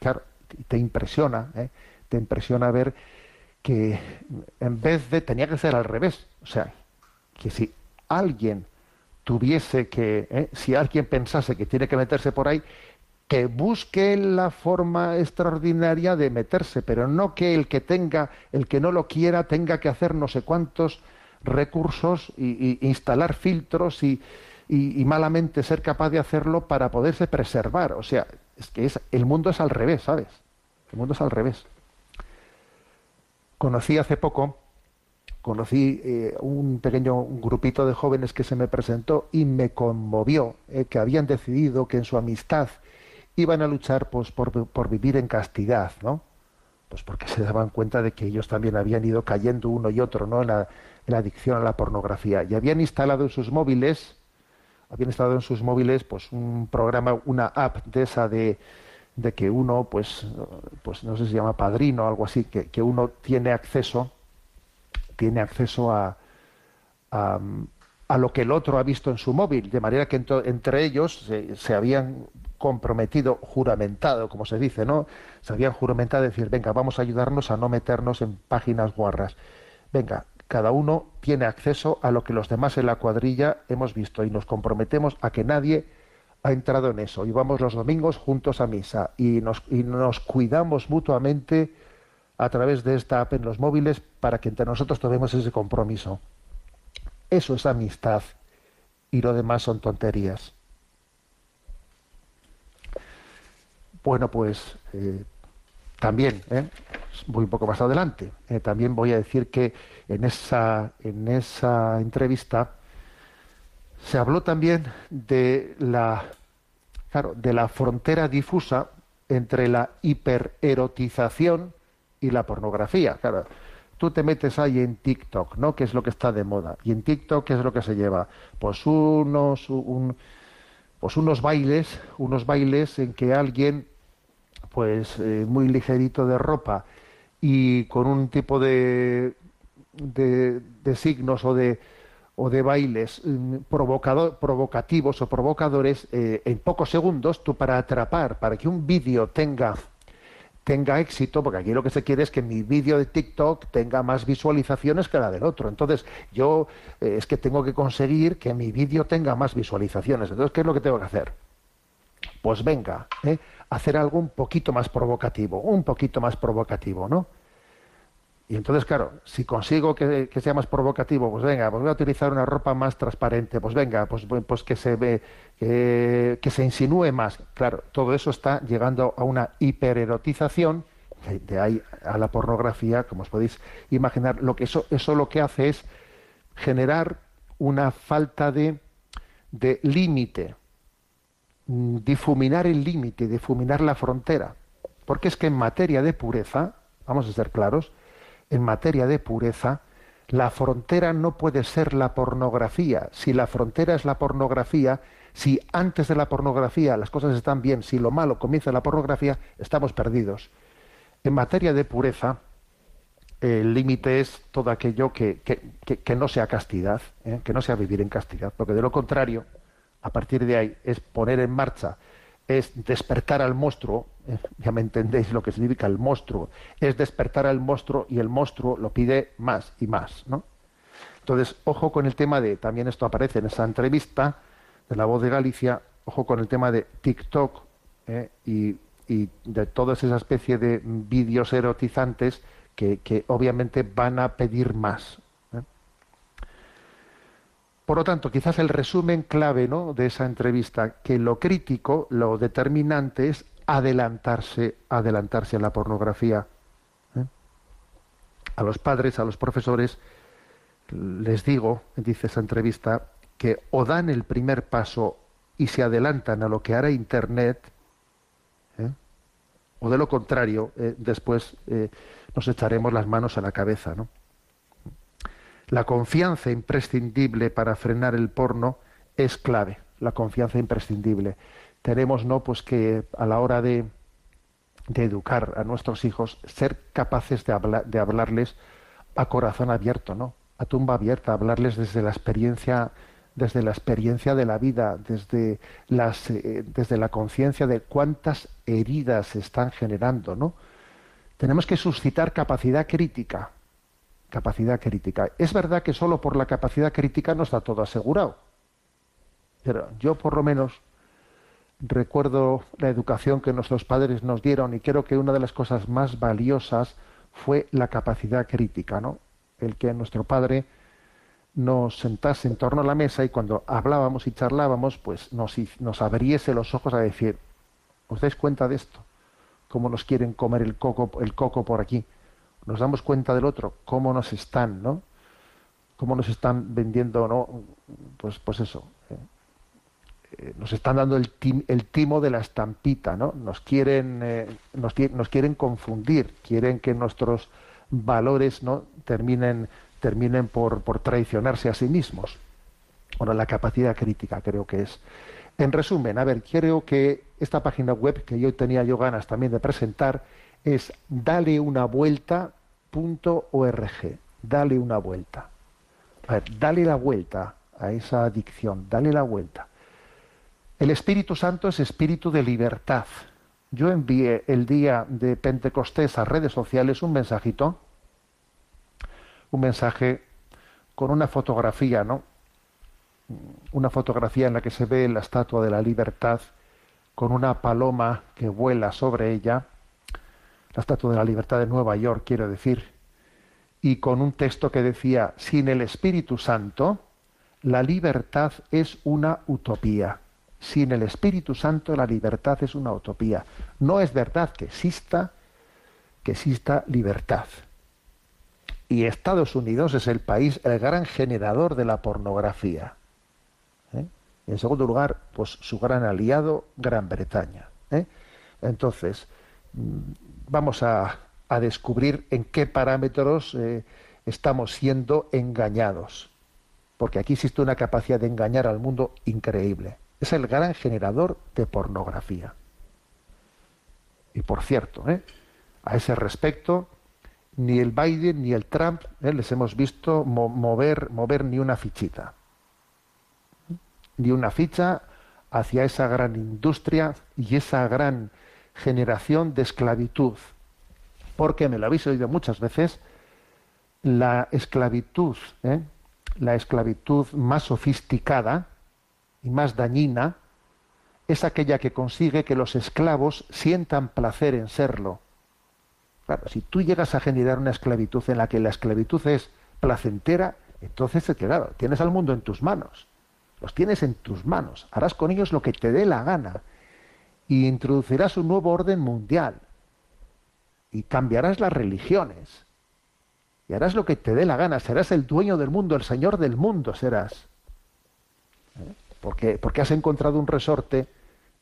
claro, te impresiona, ¿eh? te impresiona ver que en vez de tenía que ser al revés, o sea, que si alguien tuviese que, ¿eh? si alguien pensase que tiene que meterse por ahí, que busque la forma extraordinaria de meterse, pero no que el que tenga, el que no lo quiera, tenga que hacer no sé cuántos recursos y, instalar filtros y, y, y, malamente ser capaz de hacerlo para poderse preservar. O sea, es que es, el mundo es al revés, ¿sabes? El mundo es al revés. Conocí hace poco conocí eh, un pequeño grupito de jóvenes que se me presentó y me conmovió eh, que habían decidido que en su amistad iban a luchar pues, por, por, vivir en castidad, ¿no? Pues porque se daban cuenta de que ellos también habían ido cayendo uno y otro, ¿no? En la, en la adicción a la pornografía. Y habían instalado en sus móviles, habían instalado en sus móviles, pues un programa, una app de esa de, de que uno, pues, pues no sé si se llama padrino o algo así, que, que uno tiene acceso tiene acceso a, a, lo que el otro ha visto en su móvil, de manera que entre ellos se, se, habían comprometido, juramentado, como se dice, ¿no? Se habían juramentado a decir, venga, vamos a ayudarnos a no meternos en páginas guarras. Venga, cada uno tiene acceso a lo que los demás en la cuadrilla hemos visto y nos comprometemos a que nadie ha entrado en eso. Y vamos los domingos juntos a misa y nos, y nos cuidamos mutuamente a través de esta app en los móviles para que entre nosotros tomemos ese compromiso. Eso es amistad y lo demás son tonterías. Bueno, pues eh, también, ¿eh? voy un poco más adelante, eh, también voy a decir que en esa, en esa entrevista se habló también de la, claro, de la frontera difusa entre la hipererotización y la pornografía. Claro, tú te metes ahí en TikTok, ¿no? Que es lo que está de moda. Y en TikTok, ¿qué es lo que se lleva? Pues unos, un, pues unos bailes, unos bailes en que alguien, pues eh, muy ligerito de ropa y con un tipo de, de, de signos o de, o de bailes mm, provocado, provocativos o provocadores, eh, en pocos segundos, tú para atrapar, para que un vídeo tenga tenga éxito, porque aquí lo que se quiere es que mi vídeo de TikTok tenga más visualizaciones que la del otro. Entonces, yo eh, es que tengo que conseguir que mi vídeo tenga más visualizaciones. Entonces, ¿qué es lo que tengo que hacer? Pues venga, ¿eh? hacer algo un poquito más provocativo, un poquito más provocativo, ¿no? Y entonces, claro, si consigo que, sea más provocativo, pues venga, pues voy a utilizar una ropa más transparente, pues venga, pues, pues que se ve, que, se insinúe más. Claro, todo eso está llegando a una hipererotización, de, de ahí a la pornografía, como os podéis imaginar, lo que eso, eso lo que hace es generar una falta de, de límite, difuminar el límite, difuminar la frontera. Porque es que en materia de pureza, vamos a ser claros, en materia de pureza, la frontera no puede ser la pornografía. Si la frontera es la pornografía, si antes de la pornografía las cosas están bien, si lo malo comienza la pornografía, estamos perdidos. En materia de pureza, el límite es todo aquello que, que, que, que no sea castidad, ¿eh? que no sea vivir en castidad, porque de lo contrario, a partir de ahí, es poner en marcha es despertar al monstruo, eh, ya me entendéis lo que significa el monstruo, es despertar al monstruo y el monstruo lo pide más y más, ¿no? Entonces, ojo con el tema de, también esto aparece en esa entrevista de La Voz de Galicia, ojo con el tema de TikTok eh, y, de toda esa especie de vídeos erotizantes que, obviamente van a pedir más. Por lo tanto, quizás el resumen clave ¿no? de esa entrevista, que lo crítico, lo determinante es adelantarse, adelantarse a la pornografía. ¿eh? A los padres, a los profesores, les digo, dice esa entrevista, que o dan el primer paso y se adelantan a lo que hará Internet, ¿eh? o de lo contrario, eh, después nos echaremos las manos a la cabeza. ¿no? La confianza imprescindible para frenar el porno es clave, la confianza imprescindible. Tenemos no pues que a la hora de, educar a nuestros hijos ser capaces de, de hablarles a corazón abierto, ¿no? A tumba abierta, hablarles desde la experiencia desde la experiencia de la vida, desde, eh, desde la conciencia de cuántas heridas se están generando, ¿no? Tenemos que suscitar capacidad crítica, capacidad crítica. Es verdad que solo por la capacidad crítica no está todo asegurado. Pero yo por lo menos recuerdo la educación que nuestros padres nos dieron y creo que una de las cosas más valiosas fue la capacidad crítica, ¿no? El que nuestro padre nos sentase en torno a la mesa y cuando hablábamos y charlábamos, pues nos, nos abriese los ojos a decir, ¿os dais cuenta de esto? ¿Cómo nos quieren comer el coco, el coco por aquí? Nos damos cuenta del otro, cómo nos están, ¿no? Cómo nos están vendiendo, ¿no? Pues, pues eso. ¿eh? Eh, nos están dando el, el, timo de la estampita, ¿no? Nos quieren, eh, nos, quieren confundir, quieren que nuestros valores, ¿no? Terminen, terminen por, traicionarse a sí mismos. Bueno, la capacidad crítica creo que es. En resumen, a ver, creo que esta página web que yo tenía yo ganas también de presentar es dale una vuelta.org. Dale una vuelta. A ver, dale la vuelta a esa adicción, dale la vuelta. El Espíritu Santo es espíritu de libertad. Yo envié el día de Pentecostés a redes sociales un mensajito, un mensaje con una fotografía, ¿no? Una fotografía en la que se ve la estatua de la libertad con una paloma que vuela sobre ella la Estatua de la Libertad de Nueva York, quiero decir, y con un texto que decía, sin el Espíritu Santo, la libertad es una utopía. Sin el Espíritu Santo, la libertad es una utopía. No es verdad que exista, que exista libertad. Y Estados Unidos es el país, el gran generador de la pornografía. ¿eh? En segundo lugar, pues su gran aliado, Gran Bretaña. ¿eh? Entonces, vamos a, descubrir en qué parámetros eh, estamos siendo engañados. Porque aquí existe una capacidad de engañar al mundo increíble. Es el gran generador de pornografía. Y por cierto, eh, a ese respecto, ni el Biden ni el Trump eh, les hemos visto mover, mover ni una fichita. Ni una ficha hacia esa gran industria y esa gran generación de esclavitud. Porque, me lo habéis oído muchas veces, la esclavitud, ¿eh? la esclavitud más sofisticada y más dañina, es aquella que consigue que los esclavos sientan placer en serlo. Claro, si tú llegas a generar una esclavitud en la que la esclavitud es placentera, entonces, claro, tienes al mundo en tus manos. Los tienes en tus manos. Harás con ellos lo que te dé la gana y introducirás un nuevo orden mundial y cambiarás las religiones y harás lo que te dé la gana, serás el dueño del mundo, el señor del mundo serás. ¿Eh? Porque, porque has encontrado un resorte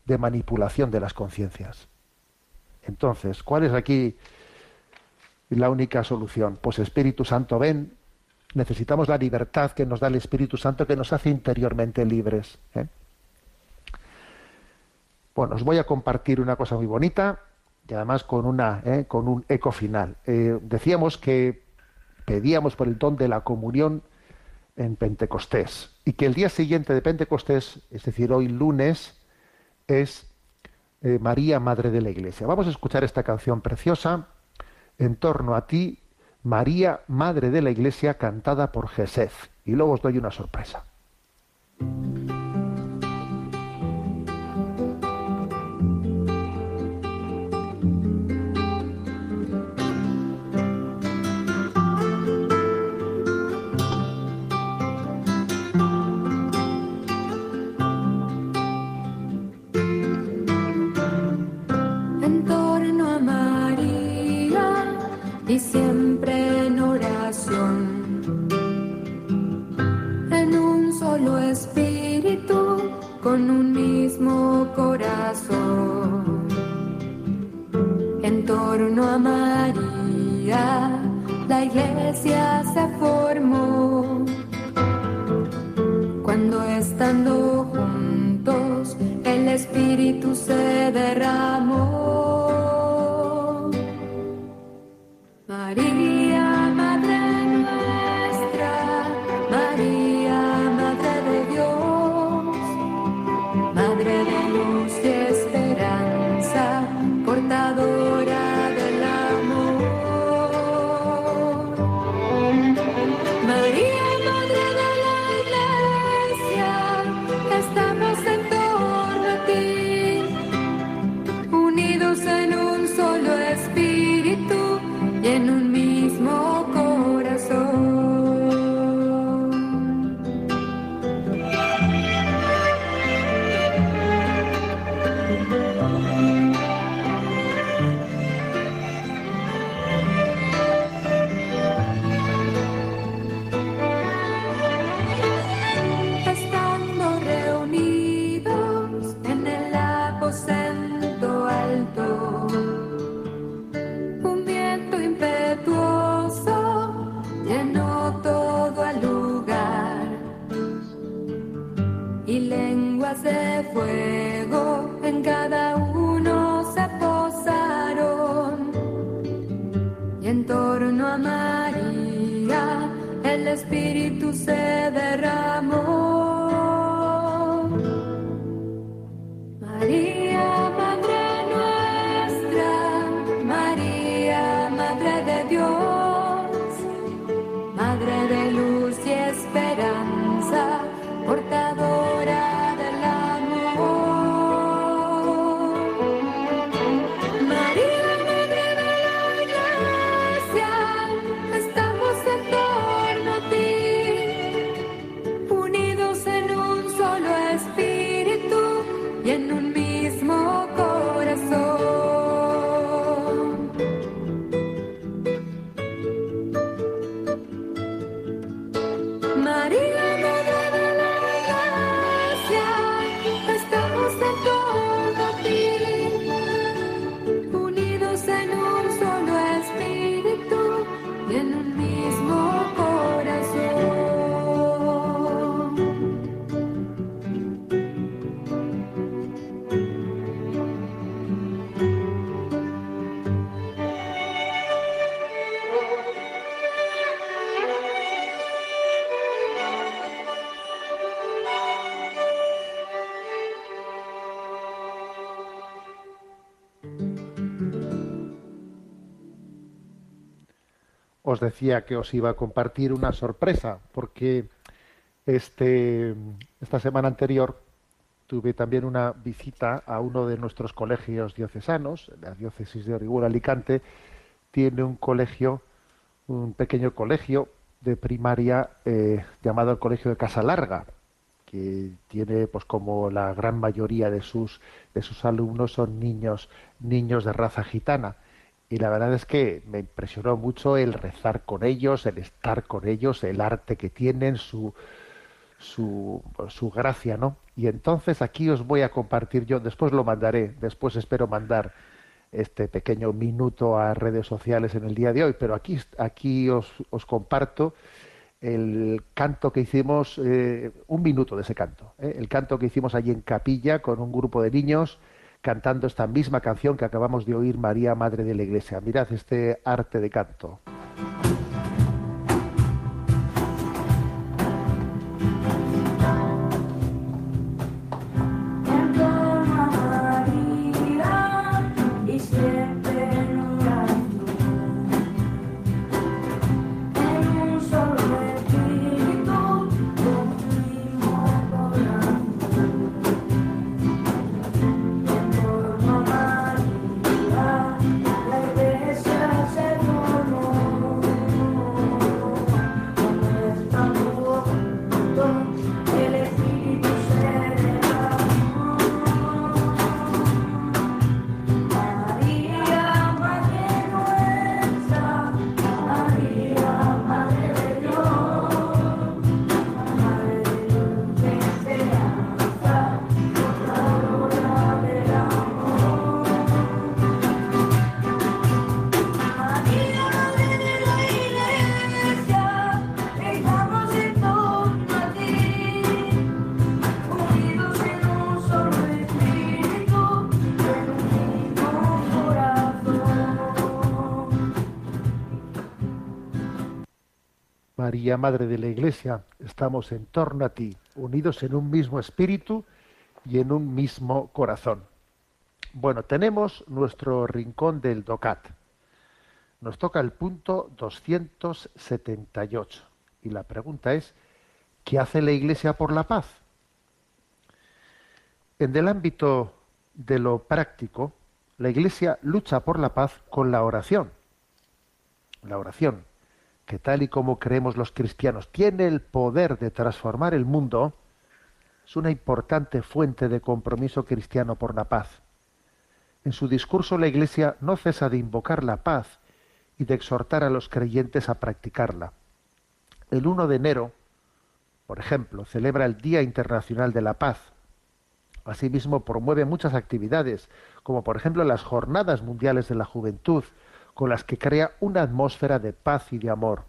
de manipulación de las conciencias. Entonces, ¿cuál es aquí la única solución? Pues Espíritu Santo, ven, necesitamos la libertad que nos da el Espíritu Santo que nos hace interiormente libres. ¿eh? Bueno, os voy a compartir una cosa muy bonita y además con, eh, un eco final. Eh, decíamos que pedíamos por el don de la comunión en Pentecostés y que el día siguiente de Pentecostés, es decir, hoy lunes, es eh, María, Madre de la Iglesia. Vamos a escuchar esta canción preciosa, En torno a ti, María, Madre de la Iglesia, cantada por Jesef. Y luego os doy una sorpresa. Mismo corazón. En torno a María, la iglesia se formó. Cuando estando decía que os iba a compartir una sorpresa, porque este, esta semana anterior tuve también una visita a uno de nuestros colegios diocesanos, la diócesis de Orihuela Alicante, tiene un colegio, un pequeño colegio de primaria eh, llamado el Colegio de Casa Larga, que tiene, pues como la gran mayoría de sus de sus alumnos son niños niños de raza gitana y la verdad es que me impresionó mucho el rezar con ellos, el estar con ellos, el arte que tienen, su su, su gracia, ¿no? Y entonces aquí os voy a compartir yo, después lo mandaré, después espero mandar este pequeño minuto a redes sociales en el día de hoy, pero aquí, aquí os, os comparto el canto que hicimos, eh, un minuto de ese canto, ¿eh? el canto que hicimos allí en Capilla con un grupo de niños cantando esta misma canción que acabamos de oír, María, Madre de la Iglesia. Mirad este arte de canto. Madre de la Iglesia, estamos en torno a ti, unidos en un mismo espíritu y en un mismo corazón. Bueno, tenemos nuestro rincón del DOCAT. Nos toca el punto 278. Y la pregunta es, ¿qué hace la Iglesia por la paz? En el ámbito de lo práctico, la Iglesia lucha por la paz con la oración. La oración, que tal y como creemos los cristianos, tiene el poder de transformar el mundo, es una importante fuente de compromiso cristiano por la paz. En su discurso la Iglesia no cesa de invocar la paz y de exhortar a los creyentes a practicarla. El 1 de enero, por ejemplo, celebra el Día Internacional de la Paz. Asimismo, promueve muchas actividades, como por ejemplo las Jornadas Mundiales de la Juventud, con las que crea una atmósfera de paz y de amor.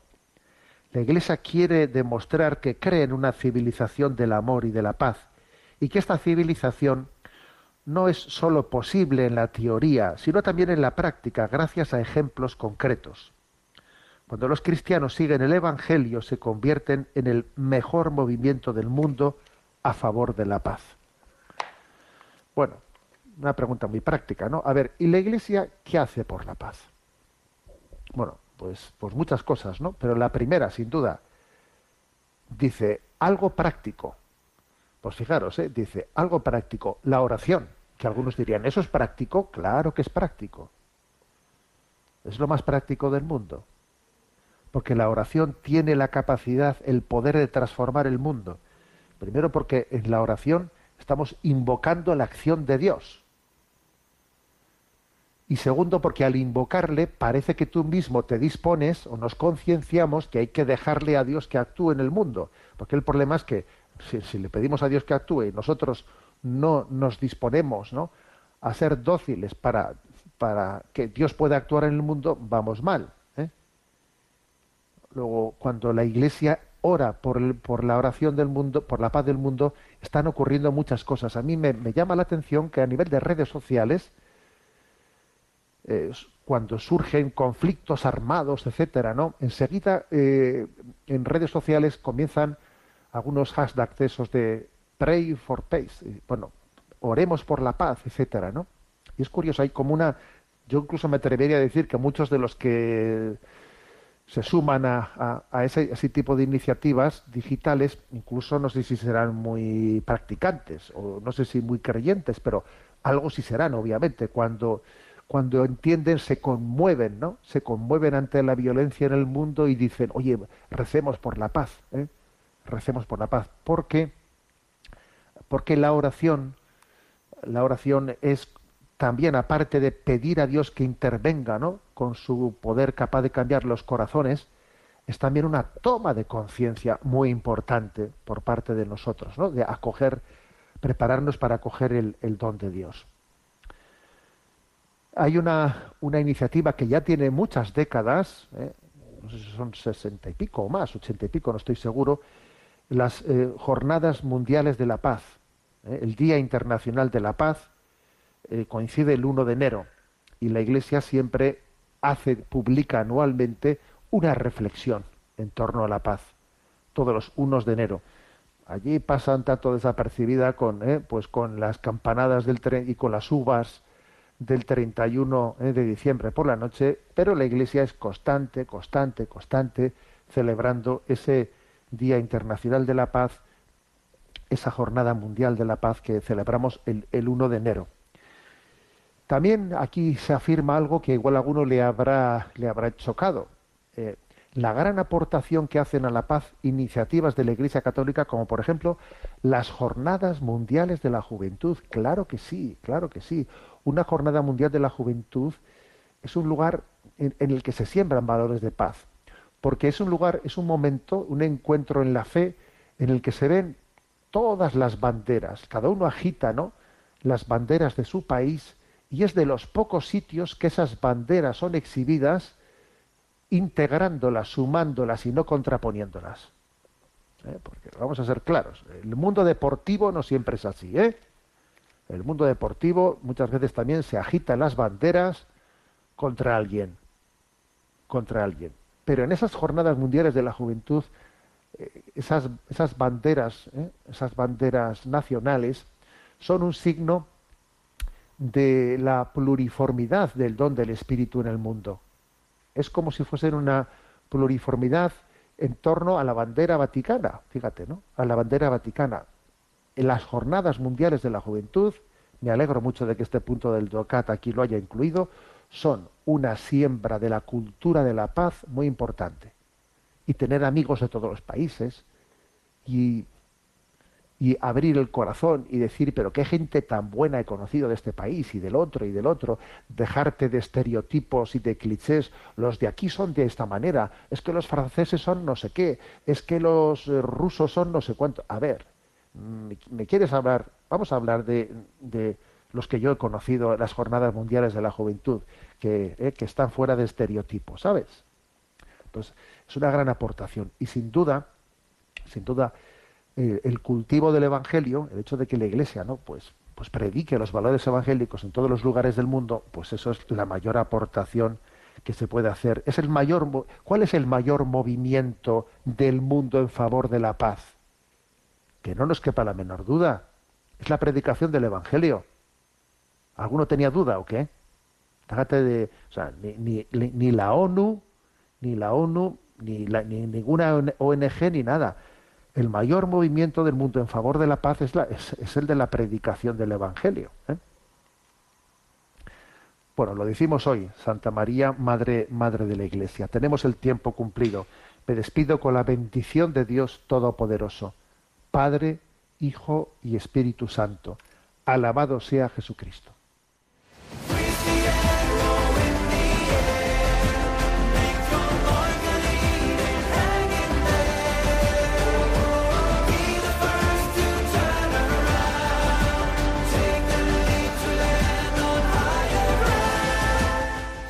La Iglesia quiere demostrar que cree en una civilización del amor y de la paz, y que esta civilización no es sólo posible en la teoría, sino también en la práctica, gracias a ejemplos concretos. Cuando los cristianos siguen el Evangelio, se convierten en el mejor movimiento del mundo a favor de la paz. Bueno, una pregunta muy práctica, ¿no? A ver, ¿y la Iglesia qué hace por la paz? Bueno, pues, pues muchas cosas, ¿no? Pero la primera, sin duda, dice algo práctico. Pues fijaros, ¿eh? dice algo práctico, la oración, que algunos dirían, ¿eso es práctico? Claro que es práctico. Es lo más práctico del mundo. Porque la oración tiene la capacidad, el poder de transformar el mundo. Primero porque en la oración estamos invocando la acción de Dios. Y segundo, porque al invocarle parece que tú mismo te dispones o nos concienciamos que hay que dejarle a Dios que actúe en el mundo. Porque el problema es que si, le pedimos a Dios que actúe y nosotros no nos disponemos ¿no? a ser dóciles para, para que Dios pueda actuar en el mundo, vamos mal. ¿eh? Luego, cuando la Iglesia ora por, el- por la oración del mundo, por la paz del mundo, están ocurriendo muchas cosas. A mí me llama la atención que a nivel de redes sociales, eh, cuando surgen conflictos armados, etcétera, ¿no? Enseguida eh, en redes sociales comienzan algunos hashtags de esos de pray for peace, y, bueno, oremos por la paz, etcétera, ¿no? Y es curioso, hay como una, yo incluso me atrevería a decir que muchos de los que se suman a, ese tipo de iniciativas digitales, incluso no sé si serán muy practicantes o no sé si muy creyentes, pero algo sí serán, obviamente, cuando, cuando entienden, se conmueven, ¿no? Se conmueven ante la violencia en el mundo y dicen, oye, recemos por la paz, ¿eh? recemos por la paz, porque, porque la oración, la oración es también, aparte de pedir a Dios que intervenga, ¿no? Con su poder capaz de cambiar los corazones, es también una toma de conciencia muy importante por parte de nosotros, ¿no? De acoger, prepararnos para acoger el, el don de Dios. Hay una, una iniciativa que ya tiene muchas décadas, ¿eh? no sé si son sesenta y pico o más, ochenta y pico, no estoy seguro, las eh, Jornadas Mundiales de la Paz, ¿eh? el Día Internacional de la Paz, coincide el 1 de enero y la Iglesia siempre hace, publica anualmente una reflexión en torno a la paz, todos los unos de enero. Allí pasan tanto desapercibida con, eh, pues con las campanadas del tren y con las uvas del 31 eh, de diciembre por la noche, pero la Iglesia es constante, constante, constante, celebrando ese Día Internacional de la Paz, esa Jornada Mundial de la Paz que celebramos el, el 1 de enero. También aquí se afirma algo que igual a alguno le habrá, le habrá chocado. Eh, la gran aportación que hacen a la paz iniciativas de la Iglesia Católica, como por ejemplo las Jornadas Mundiales de la Juventud. Claro que sí, claro que sí. Una Jornada Mundial de la Juventud es un lugar en, el que se siembran valores de paz, porque es un lugar, es un momento, un encuentro en la fe en el que se ven todas las banderas, cada uno agita, ¿no? Las banderas de su país y es de los pocos sitios que esas banderas son exhibidas integrándolas, sumándolas y no contraponiéndolas. ¿Eh? Porque vamos a ser claros, el mundo deportivo no siempre es así, ¿eh? El mundo deportivo muchas veces también se agitan las banderas contra alguien, contra alguien. Pero en esas jornadas mundiales de la juventud, eh, esas, esas banderas, ¿eh? esas banderas nacionales, son un signo de la pluriformidad del don del Espíritu en el mundo. Es como si fuesen una pluriformidad en torno a la bandera vaticana, fíjate, ¿no? A la bandera vaticana. En las jornadas mundiales de la juventud, me alegro mucho de que este punto del DOCAT aquí lo haya incluido, son una siembra de la cultura de la paz muy importante. Y tener amigos de todos los países y, y abrir el corazón y decir, pero qué gente tan buena he conocido de este país y del otro y del otro, dejarte de estereotipos y de clichés, los de aquí son de esta manera, es que los franceses son no sé qué, es que los eh, rusos son no sé cuánto. A ver, ¿me, me quieres hablar? Vamos a hablar de, de los que yo he conocido las jornadas mundiales de la juventud, que, eh, que están fuera de estereotipos, ¿sabes? Entonces, es una gran aportación. Y sin duda, sin duda, eh, el cultivo del Evangelio, el hecho de que la Iglesia, ¿no? Pues, pues predique los valores evangélicos en todos los lugares del mundo, pues eso es la mayor aportación que se puede hacer. Es el mayor, ¿Cuál es el mayor movimiento del mundo en favor de la paz? Que no nos quepa la menor duda. Es la predicación del Evangelio. ¿Alguno tenía duda o qué? Déjate de, o sea, ni, ni, ni la ONU, ni la ONU, ni, la- ni ninguna ONG, ni nada. El mayor movimiento del mundo en favor de la paz es, el de la predicación del Evangelio. ¿eh? Bueno, lo decimos hoy, Santa María, Madre, Madre de la Iglesia. Tenemos el tiempo cumplido. Me despido con la bendición de Dios Todopoderoso, Padre, Hijo y Espíritu Santo. Alabado sea Jesucristo.